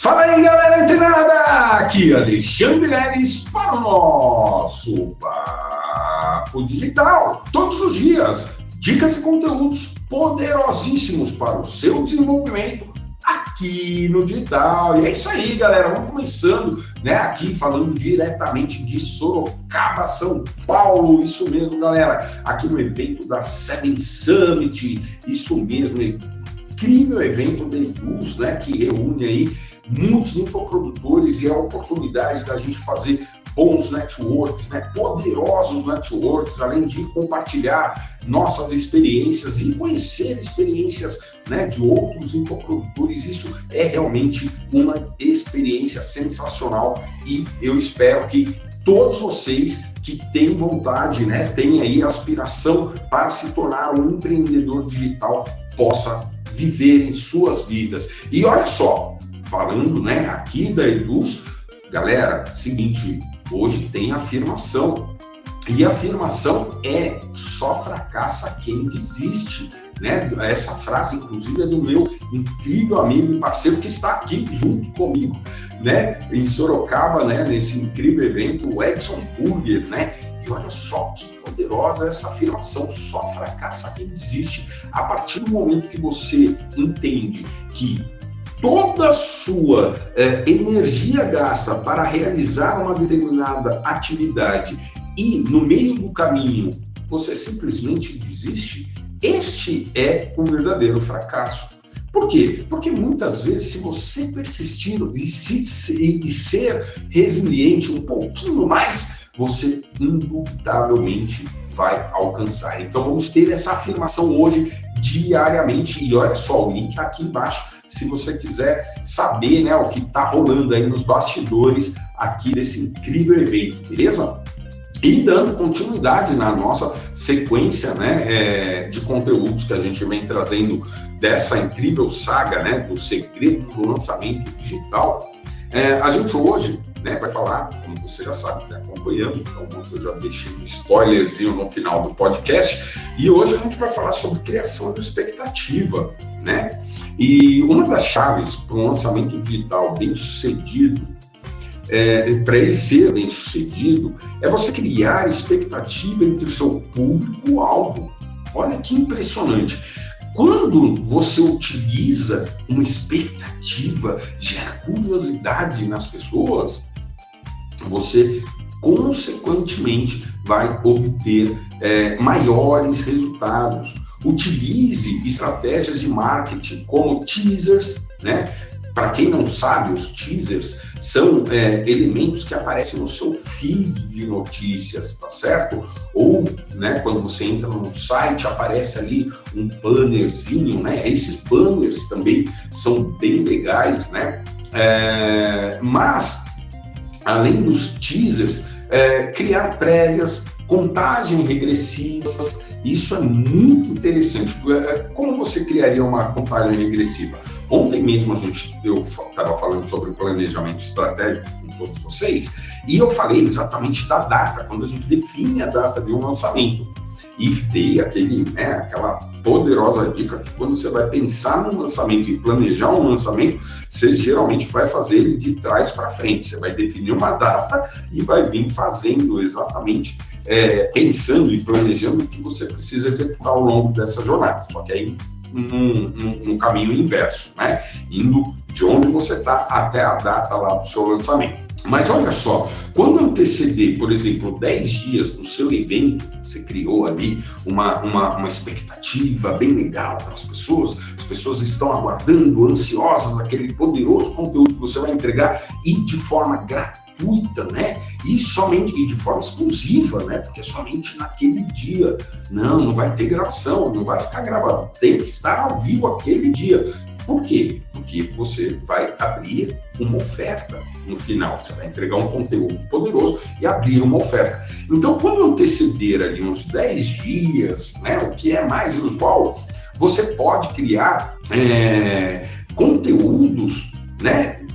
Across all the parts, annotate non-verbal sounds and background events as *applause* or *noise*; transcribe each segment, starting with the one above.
Fala aí, galera internada! Aqui Alexandre Leres para o nosso Papo Digital. Todos os dias, dicas e conteúdos poderosíssimos para o seu desenvolvimento aqui no digital. E é isso aí, galera. Vamos começando, né? Aqui falando diretamente de Sorocaba, São Paulo. Isso mesmo, galera. Aqui no evento da Seven Summit. Isso mesmo, incrível evento de Eduz, né? Que reúne aí muitos infoprodutores e a oportunidade da gente fazer bons networks, né, poderosos networks, além de compartilhar nossas experiências e conhecer experiências né, de outros infoprodutores. Isso é realmente uma experiência sensacional e eu espero que todos vocês que têm vontade, né, têm aí aspiração para se tornar um empreendedor digital possa viver em suas vidas. E olha só, falando né, aqui da Eduz, galera, seguinte, hoje tem afirmação. E afirmação é só fracassa quem desiste. Né? Essa frase, inclusive, é do meu incrível amigo e parceiro que está aqui junto comigo, né? Em Sorocaba, né? Nesse incrível evento, o Edson Burger, né? E olha só que poderosa essa afirmação, só fracassa quem desiste. A partir do momento que você entende que toda a sua é, energia gasta para realizar uma determinada atividade e no meio do caminho você simplesmente desiste, este é o verdadeiro fracasso. Por quê? Porque muitas vezes, se você persistir e, se, e ser resiliente um pouquinho mais, você indubitavelmente vai alcançar. Então vamos ter essa afirmação hoje diariamente e olha só, o link tá aqui embaixo se você quiser saber né, o que está rolando aí nos bastidores aqui desse incrível evento, beleza? E dando continuidade na nossa sequência né, é, de conteúdos que a gente vem trazendo dessa incrível saga né, dos segredos do lançamento digital, é, a gente hoje né, vai falar, como você já sabe, está acompanhando, então eu já deixei um spoilerzinho no final do podcast, e hoje a gente vai falar sobre criação de expectativa, né? E uma das chaves para um lançamento digital bem sucedido, é, para ele ser bem sucedido, é você criar expectativa entre o seu público-alvo. Olha que impressionante. Quando você utiliza uma expectativa, gera curiosidade nas pessoas, você consequentemente vai obter é, maiores resultados utilize estratégias de marketing como teasers, né? Para quem não sabe, os teasers são é, elementos que aparecem no seu feed de notícias, tá certo? Ou, né, quando você entra no site, aparece ali um bannerzinho, né? Esses banners também são bem legais, né? É, mas, além dos teasers, é, criar prévias, contagem regressivas, isso é muito interessante. É, como você criaria uma contagem regressiva? Ontem mesmo a gente, eu estava falando sobre planejamento estratégico com todos vocês, e eu falei exatamente da data, quando a gente define a data de um lançamento. E dei aquele, né, aquela poderosa dica que quando você vai pensar no lançamento e planejar um lançamento, você geralmente vai fazer ele de trás para frente. Você vai definir uma data e vai vir fazendo exatamente é, pensando e planejando o que você precisa executar ao longo dessa jornada. Só que aí num, caminho inverso, né? Indo de onde você está até a data lá do seu lançamento. Mas olha só, quando anteceder, por exemplo, 10 dias do seu evento, você criou ali uma, uma, uma expectativa bem legal para as pessoas, as pessoas estão aguardando, ansiosas, aquele poderoso conteúdo que você vai entregar e de forma gratuita gratuita, né? E somente e de forma exclusiva, né? Porque somente naquele dia. Não, não vai ter gravação, não vai ficar gravado. Tem que estar ao vivo aquele dia. Por quê? Porque você vai abrir uma oferta no final. Você vai entregar um conteúdo poderoso e abrir uma oferta. Então, quando anteceder ali uns 10 dias, né, o que é mais usual, você pode criar é, conteúdos né,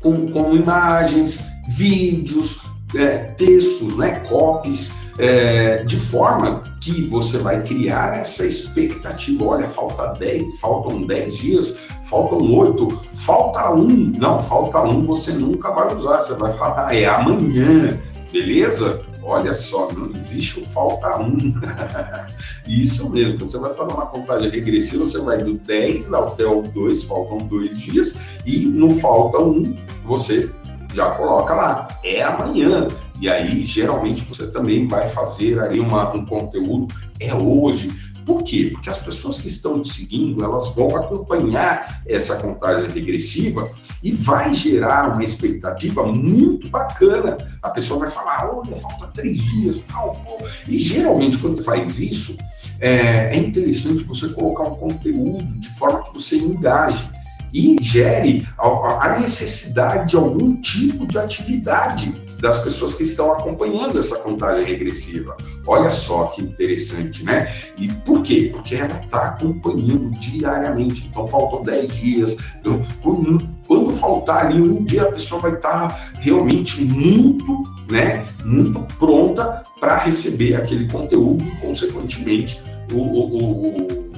com, com imagens, vídeos, é, textos, né, copies, é, de forma que você vai criar essa expectativa. Olha, falta 10, faltam 10 dias, faltam 8, falta um. Não, falta um você nunca vai usar. Você vai falar, ah, é amanhã, beleza? Olha só, não existe o falta um. *laughs* Isso mesmo, então você vai fazer uma contagem regressiva, você vai do 10 até o 2, faltam dois dias, e no falta um, você já coloca lá, é amanhã. E aí, geralmente, você também vai fazer ali uma, um conteúdo, é hoje. Por quê? Porque as pessoas que estão te seguindo, elas vão acompanhar essa contagem regressiva e vai gerar uma expectativa muito bacana. A pessoa vai falar, olha, falta três dias, tal, pô. E geralmente, quando faz isso, é, é interessante você colocar um conteúdo de forma que você engaje e gere a necessidade de algum tipo de atividade das pessoas que estão acompanhando essa contagem regressiva. Olha só que interessante, né? E por quê? Porque ela está acompanhando diariamente. Então, faltam 10 dias. Então, quando faltar ali um dia, a pessoa vai estar tá realmente muito, né? Muito pronta para receber aquele conteúdo e, consequentemente, o, o, o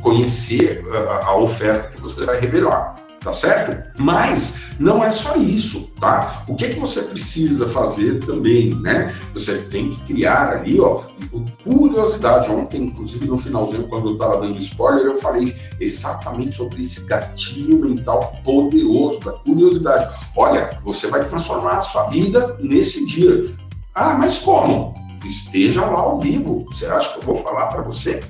conhecer a, oferta que você vai revelar tá certo? Mas não é só isso, tá? O que é que você precisa fazer também, né? Você tem que criar ali, ó, curiosidade. Ontem, inclusive, no finalzinho, quando eu tava dando spoiler, eu falei exatamente sobre esse gatilho mental poderoso da curiosidade. Olha, você vai transformar a sua vida nesse dia. Ah, mas como? Esteja lá ao vivo. Você acha que eu vou falar para você?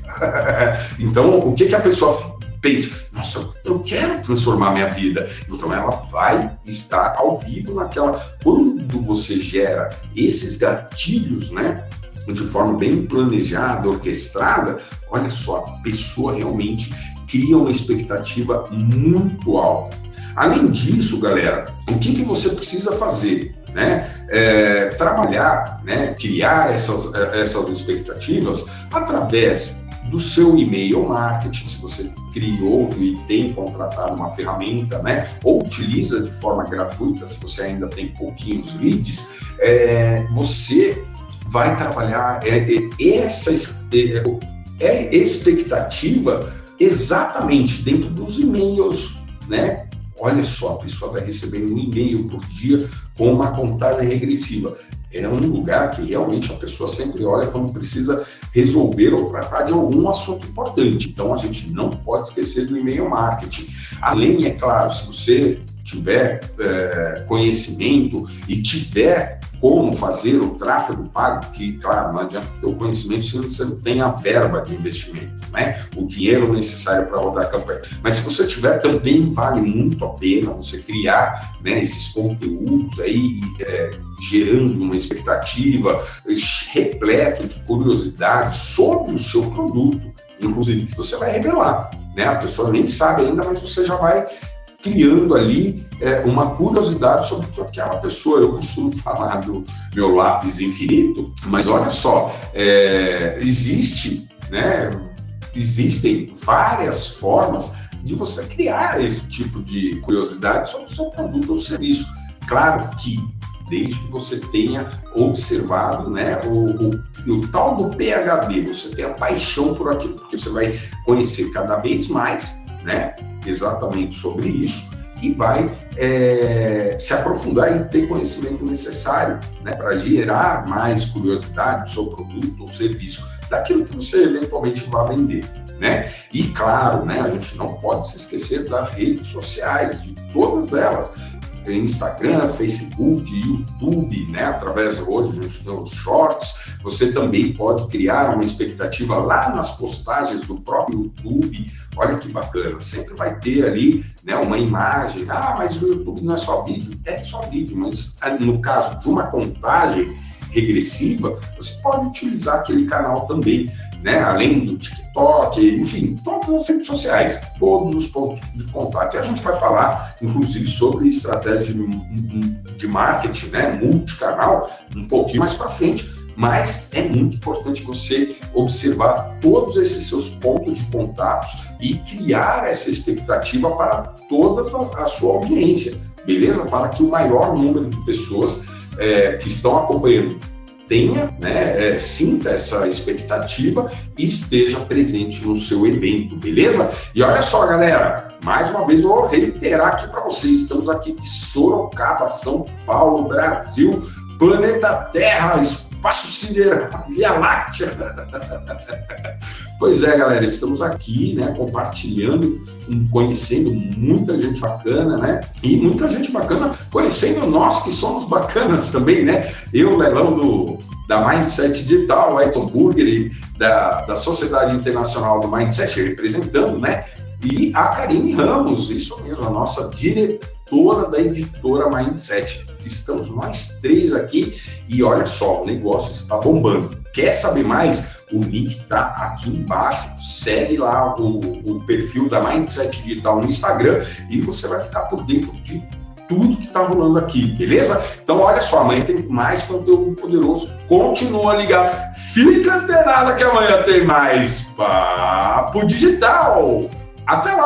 *laughs* então, o que, que a pessoa pensa? Nossa, eu quero transformar minha vida. Então, ela vai estar ao vivo naquela. Quando você gera esses gatilhos, né? De forma bem planejada, orquestrada, olha só, a pessoa realmente cria uma expectativa muito alta. Além disso, galera, o que, que você precisa fazer? Né? É, trabalhar, né? criar essas, essas expectativas através do seu e-mail marketing, se você criou e tem contratado uma ferramenta, né? Ou utiliza de forma gratuita, se você ainda tem pouquinhos leads, é, você vai trabalhar é, é essa é, é expectativa exatamente dentro dos e-mails, né? Olha só, a pessoa vai receber um e-mail por dia com uma contagem regressiva. É um lugar que realmente a pessoa sempre olha quando precisa resolver ou tratar de algum assunto importante. Então a gente não pode esquecer do e-mail marketing. Além, é claro, se você tiver é, conhecimento e tiver como fazer o tráfego pago, que, claro, não adianta ter o conhecimento se você não tem a verba de investimento, né? o dinheiro necessário para rodar a campanha. Mas se você tiver, também vale muito a pena você criar né, esses conteúdos aí, é, gerando uma expectativa, repleto de curiosidade sobre o seu produto, inclusive que você vai revelar. Né? A pessoa nem sabe ainda, mas você já vai criando ali é, uma curiosidade sobre aquela pessoa. Eu costumo falar do meu lápis infinito, mas olha só, é, existe, né, existem várias formas de você criar esse tipo de curiosidade sobre o seu produto ou serviço. Claro que desde que você tenha observado né, o, o, o, tal do PHD, você tenha paixão por aquilo, porque você vai conhecer cada vez mais né, exatamente sobre isso e vai é, se aprofundar e ter conhecimento necessário né, para gerar mais curiosidade do seu produto ou serviço, daquilo que você eventualmente vai vender. Né? E claro, né, a gente não pode se esquecer das redes sociais, de todas elas Instagram, Facebook, YouTube, né? Através hoje a gente tem os shorts. Você também pode criar uma expectativa lá nas postagens do próprio YouTube. Olha que bacana, sempre vai ter ali, né, uma imagem. Ah, mas o YouTube não é só vídeo, é só vídeo, mas ah, no caso de uma contagem regressiva, você pode utilizar aquele canal também, né? Além do TikTok, enfim, todas as redes sociais, todos os pontos de contato. E a gente vai falar, inclusive, sobre estratégia de marketing, né? Multicanal, um pouquinho mais para frente. Mas é muito importante você observar todos esses seus pontos de contatos e criar essa expectativa para toda a sua audiência, beleza? Para que o maior número de pessoas é, que estão acompanhando tenha, né, é, sinta essa expectativa e esteja presente no seu evento, beleza? E olha só, galera, mais uma vez eu vou reiterar aqui para vocês, estamos aqui de Sorocaba, São Paulo, Brasil, planeta Terra, espaço sideral, Via Láctea. pois é, galera, estamos aqui, né, compartilhando, conhecendo muita gente bacana, né? E muita gente bacana conhecendo nós que somos bacanas também, né? Eu, Lelão do da Mindset Digital, Edson Burger, da, da Sociedade Internacional do Mindset, representando, né? E a Karine Ramos, isso mesmo, a nossa diretora da editora Mindset. Estamos nós três aqui e olha só, o negócio está bombando. Quer saber mais? O link está aqui embaixo. Segue lá o, o perfil da Mindset Digital no Instagram e você vai ficar por dentro de tudo que está rolando aqui, beleza? Então, olha só, amanhã tem mais conteúdo poderoso. Continua ligado. Fica antenado que amanhã tem mais Papo Digital. Até lá!